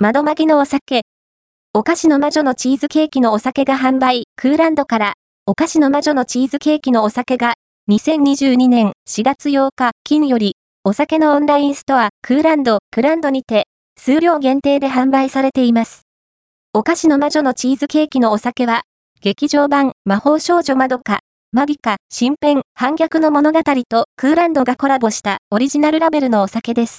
窓巻きのお酒。お菓子の魔女のチーズケーキのお酒が販売、クーランドから、お菓子の魔女のチーズケーキのお酒が、2022年4月8日、金より、お酒のオンラインストア、クーランド、クランドにて、数量限定で販売されています。お菓子の魔女のチーズケーキのお酒は、劇場版魔法少女まどか、マビカ、新編、反逆の物語とクーランドがコラボしたオリジナルラベルのお酒です。